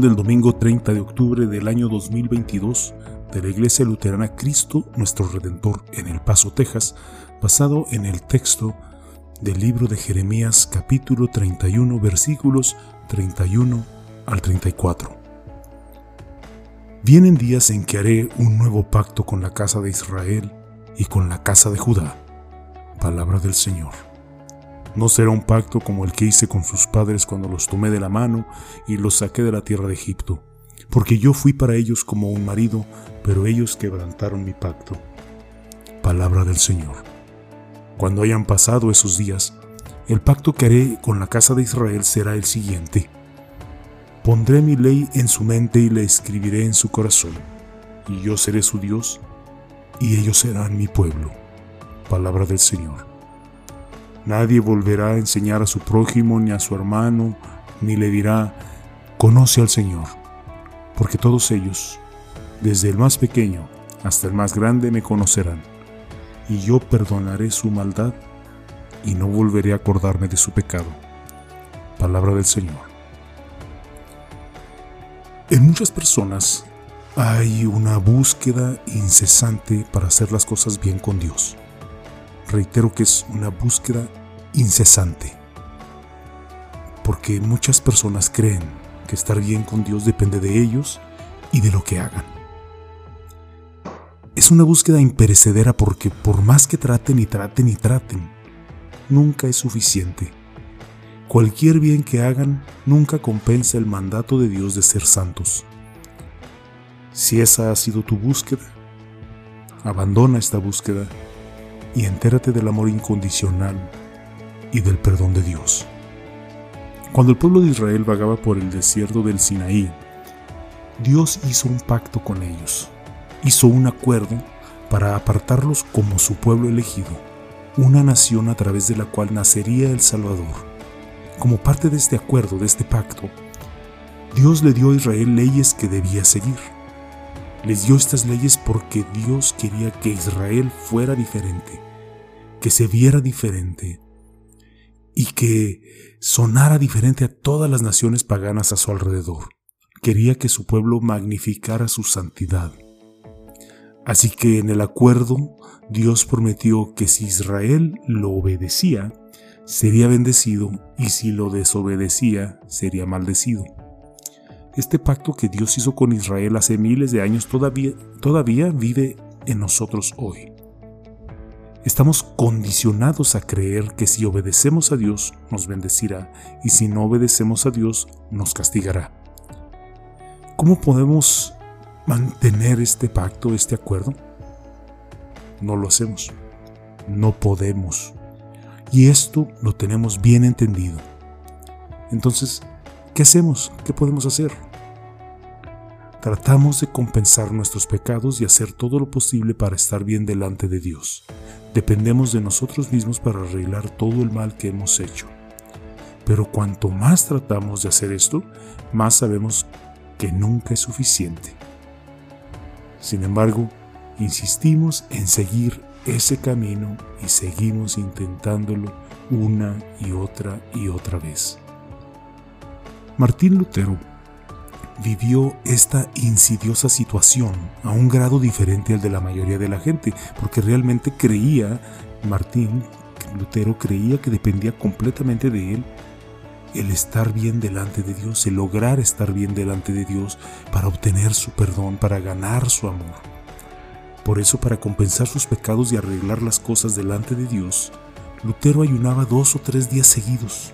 Del domingo 30 de octubre del año 2022 de la Iglesia Luterana Cristo Nuestro Redentor en El Paso, Texas, basado en el texto del libro de Jeremías capítulo 31 versículos 31 al 34. Vienen días en que haré un nuevo pacto con la casa de Israel y con la casa de Judá. Palabra del Señor. No será un pacto como el que hice con sus padres cuando los tomé de la mano y los saqué de la tierra de Egipto, porque yo fui para ellos como un marido, pero ellos quebrantaron mi pacto. Palabra del Señor. Cuando hayan pasado esos días, el pacto que haré con la casa de Israel será el siguiente. Pondré mi ley en su mente y la escribiré en su corazón, y yo seré su Dios, y ellos serán mi pueblo. Palabra del Señor. Nadie volverá a enseñar a su prójimo ni a su hermano, ni le dirá, conoce al Señor, porque todos ellos, desde el más pequeño hasta el más grande, me conocerán, y yo perdonaré su maldad y no volveré a acordarme de su pecado. Palabra del Señor. En muchas personas hay una búsqueda incesante para hacer las cosas bien con Dios reitero que es una búsqueda incesante. Porque muchas personas creen que estar bien con Dios depende de ellos y de lo que hagan. Es una búsqueda imperecedera porque por más que traten y traten y traten, nunca es suficiente. Cualquier bien que hagan nunca compensa el mandato de Dios de ser santos. Si esa ha sido tu búsqueda, abandona esta búsqueda y entérate del amor incondicional y del perdón de Dios. Cuando el pueblo de Israel vagaba por el desierto del Sinaí, Dios hizo un pacto con ellos, hizo un acuerdo para apartarlos como su pueblo elegido, una nación a través de la cual nacería el Salvador. Como parte de este acuerdo, de este pacto, Dios le dio a Israel leyes que debía seguir les dio estas leyes porque Dios quería que Israel fuera diferente, que se viera diferente y que sonara diferente a todas las naciones paganas a su alrededor. Quería que su pueblo magnificara su santidad. Así que en el acuerdo Dios prometió que si Israel lo obedecía, sería bendecido y si lo desobedecía, sería maldecido. Este pacto que Dios hizo con Israel hace miles de años todavía, todavía vive en nosotros hoy. Estamos condicionados a creer que si obedecemos a Dios nos bendecirá y si no obedecemos a Dios nos castigará. ¿Cómo podemos mantener este pacto, este acuerdo? No lo hacemos. No podemos. Y esto lo tenemos bien entendido. Entonces, ¿Qué hacemos? ¿Qué podemos hacer? Tratamos de compensar nuestros pecados y hacer todo lo posible para estar bien delante de Dios. Dependemos de nosotros mismos para arreglar todo el mal que hemos hecho. Pero cuanto más tratamos de hacer esto, más sabemos que nunca es suficiente. Sin embargo, insistimos en seguir ese camino y seguimos intentándolo una y otra y otra vez. Martín Lutero vivió esta insidiosa situación a un grado diferente al de la mayoría de la gente, porque realmente creía, Martín Lutero creía que dependía completamente de él el estar bien delante de Dios, el lograr estar bien delante de Dios para obtener su perdón, para ganar su amor. Por eso, para compensar sus pecados y arreglar las cosas delante de Dios, Lutero ayunaba dos o tres días seguidos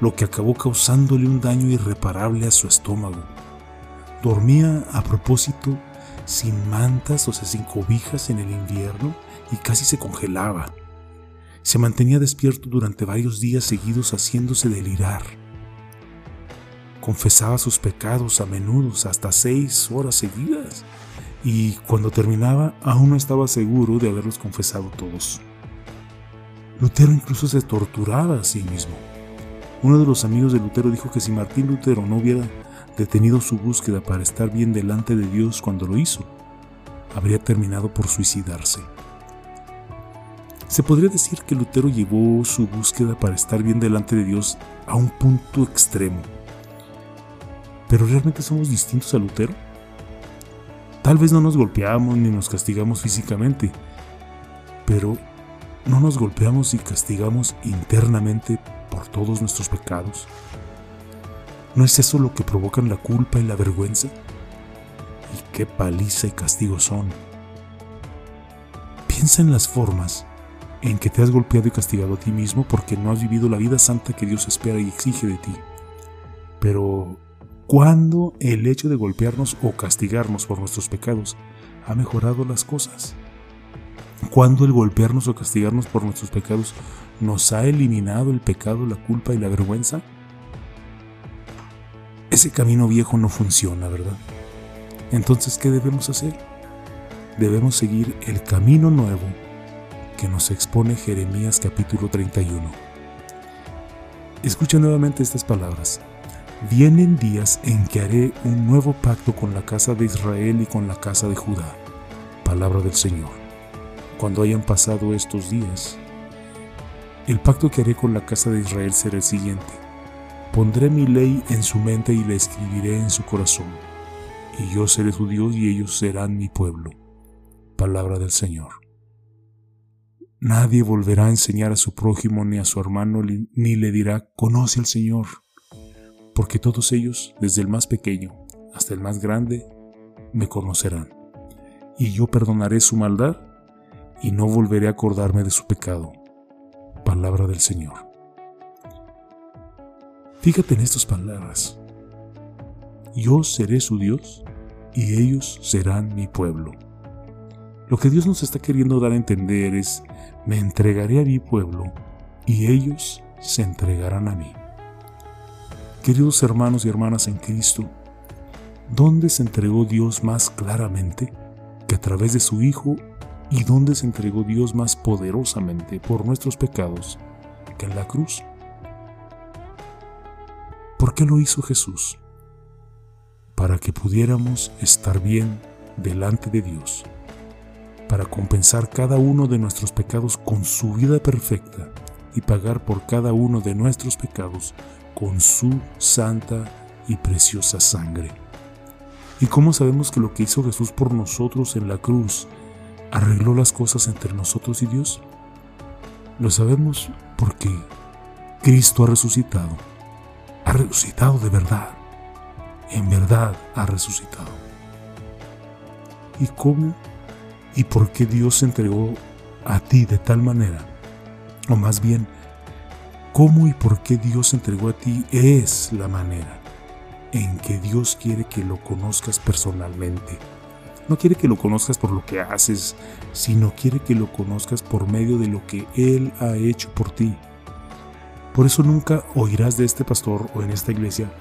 lo que acabó causándole un daño irreparable a su estómago. Dormía a propósito sin mantas, o sea, sin cobijas en el invierno y casi se congelaba. Se mantenía despierto durante varios días seguidos haciéndose delirar. Confesaba sus pecados a menudo, hasta seis horas seguidas, y cuando terminaba aún no estaba seguro de haberlos confesado todos. Lutero incluso se torturaba a sí mismo. Uno de los amigos de Lutero dijo que si Martín Lutero no hubiera detenido su búsqueda para estar bien delante de Dios cuando lo hizo, habría terminado por suicidarse. Se podría decir que Lutero llevó su búsqueda para estar bien delante de Dios a un punto extremo. Pero realmente somos distintos a Lutero. Tal vez no nos golpeamos ni nos castigamos físicamente, pero no nos golpeamos y castigamos internamente por todos nuestros pecados. ¿No es eso lo que provocan la culpa y la vergüenza? Y qué paliza y castigo son. Piensa en las formas en que te has golpeado y castigado a ti mismo porque no has vivido la vida santa que Dios espera y exige de ti. Pero, ¿cuándo el hecho de golpearnos o castigarnos por nuestros pecados ha mejorado las cosas? ¿Cuándo el golpearnos o castigarnos por nuestros pecados nos ha eliminado el pecado, la culpa y la vergüenza? Ese camino viejo no funciona, ¿verdad? Entonces, ¿qué debemos hacer? Debemos seguir el camino nuevo que nos expone Jeremías capítulo 31. Escucha nuevamente estas palabras. Vienen días en que haré un nuevo pacto con la casa de Israel y con la casa de Judá. Palabra del Señor. Cuando hayan pasado estos días, el pacto que haré con la casa de Israel será el siguiente. Pondré mi ley en su mente y la escribiré en su corazón. Y yo seré su Dios y ellos serán mi pueblo. Palabra del Señor. Nadie volverá a enseñar a su prójimo ni a su hermano ni le dirá, conoce al Señor, porque todos ellos, desde el más pequeño hasta el más grande, me conocerán. Y yo perdonaré su maldad y no volveré a acordarme de su pecado. Palabra del Señor. Fíjate en estas palabras. Yo seré su Dios y ellos serán mi pueblo. Lo que Dios nos está queriendo dar a entender es, me entregaré a mi pueblo y ellos se entregarán a mí. Queridos hermanos y hermanas en Cristo, ¿dónde se entregó Dios más claramente que a través de su Hijo y dónde se entregó Dios más poderosamente por nuestros pecados que en la cruz? ¿Por qué lo hizo Jesús? Para que pudiéramos estar bien delante de Dios para compensar cada uno de nuestros pecados con su vida perfecta y pagar por cada uno de nuestros pecados con su santa y preciosa sangre. ¿Y cómo sabemos que lo que hizo Jesús por nosotros en la cruz arregló las cosas entre nosotros y Dios? Lo sabemos porque Cristo ha resucitado. Ha resucitado de verdad. En verdad ha resucitado. ¿Y cómo y por qué Dios se entregó a ti de tal manera. O más bien, cómo y por qué Dios se entregó a ti es la manera en que Dios quiere que lo conozcas personalmente. No quiere que lo conozcas por lo que haces, sino quiere que lo conozcas por medio de lo que Él ha hecho por ti. Por eso nunca oirás de este pastor o en esta iglesia,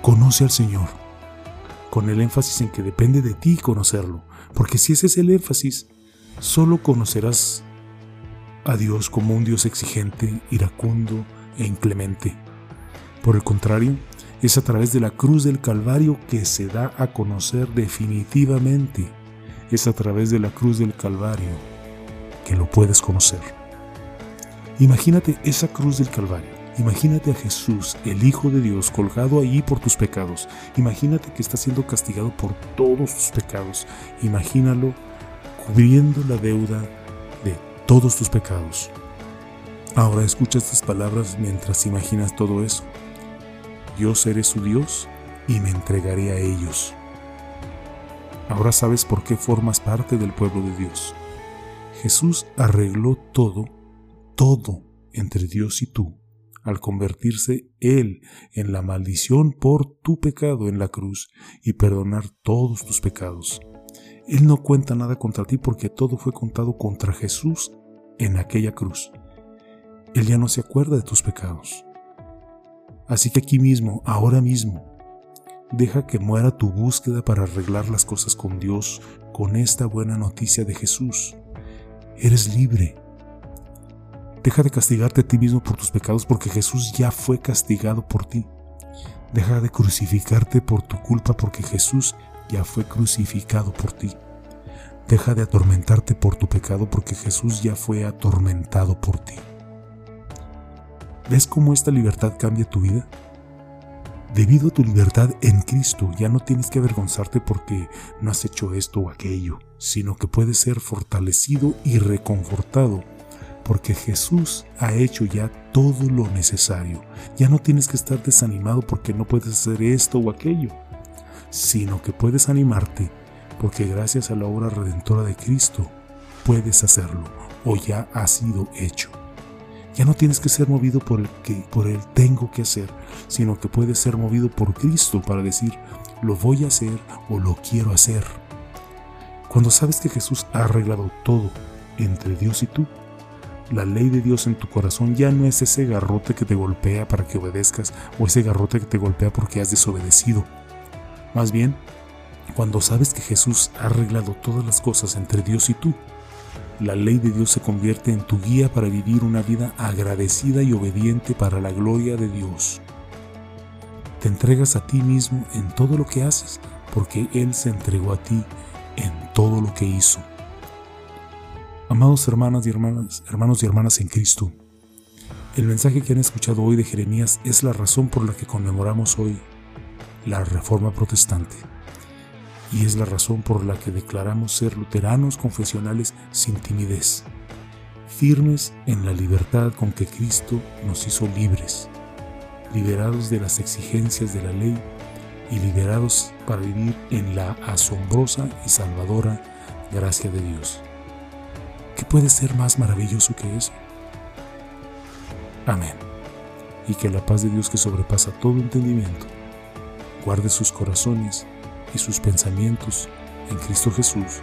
conoce al Señor, con el énfasis en que depende de ti conocerlo, porque si ese es el énfasis, solo conocerás a Dios como un Dios exigente, iracundo e inclemente. Por el contrario, es a través de la cruz del Calvario que se da a conocer definitivamente. Es a través de la cruz del Calvario que lo puedes conocer. Imagínate esa cruz del Calvario Imagínate a Jesús, el Hijo de Dios, colgado allí por tus pecados. Imagínate que está siendo castigado por todos tus pecados. Imagínalo cubriendo la deuda de todos tus pecados. Ahora escucha estas palabras mientras imaginas todo eso. Yo seré su Dios y me entregaré a ellos. Ahora sabes por qué formas parte del pueblo de Dios. Jesús arregló todo, todo entre Dios y tú al convertirse Él en la maldición por tu pecado en la cruz y perdonar todos tus pecados. Él no cuenta nada contra ti porque todo fue contado contra Jesús en aquella cruz. Él ya no se acuerda de tus pecados. Así que aquí mismo, ahora mismo, deja que muera tu búsqueda para arreglar las cosas con Dios con esta buena noticia de Jesús. Eres libre Deja de castigarte a ti mismo por tus pecados porque Jesús ya fue castigado por ti. Deja de crucificarte por tu culpa porque Jesús ya fue crucificado por ti. Deja de atormentarte por tu pecado porque Jesús ya fue atormentado por ti. ¿Ves cómo esta libertad cambia tu vida? Debido a tu libertad en Cristo, ya no tienes que avergonzarte porque no has hecho esto o aquello, sino que puedes ser fortalecido y reconfortado porque Jesús ha hecho ya todo lo necesario. Ya no tienes que estar desanimado porque no puedes hacer esto o aquello, sino que puedes animarte porque gracias a la obra redentora de Cristo puedes hacerlo o ya ha sido hecho. Ya no tienes que ser movido por el que por el tengo que hacer, sino que puedes ser movido por Cristo para decir lo voy a hacer o lo quiero hacer. Cuando sabes que Jesús ha arreglado todo entre Dios y tú, la ley de Dios en tu corazón ya no es ese garrote que te golpea para que obedezcas o ese garrote que te golpea porque has desobedecido. Más bien, cuando sabes que Jesús ha arreglado todas las cosas entre Dios y tú, la ley de Dios se convierte en tu guía para vivir una vida agradecida y obediente para la gloria de Dios. Te entregas a ti mismo en todo lo que haces porque Él se entregó a ti en todo lo que hizo. Amados hermanas y hermanas, hermanos y hermanas en Cristo, el mensaje que han escuchado hoy de Jeremías es la razón por la que conmemoramos hoy la Reforma Protestante y es la razón por la que declaramos ser luteranos confesionales sin timidez, firmes en la libertad con que Cristo nos hizo libres, liberados de las exigencias de la ley y liberados para vivir en la asombrosa y salvadora gracia de Dios. ¿Qué puede ser más maravilloso que eso? Amén. Y que la paz de Dios que sobrepasa todo entendimiento guarde sus corazones y sus pensamientos en Cristo Jesús.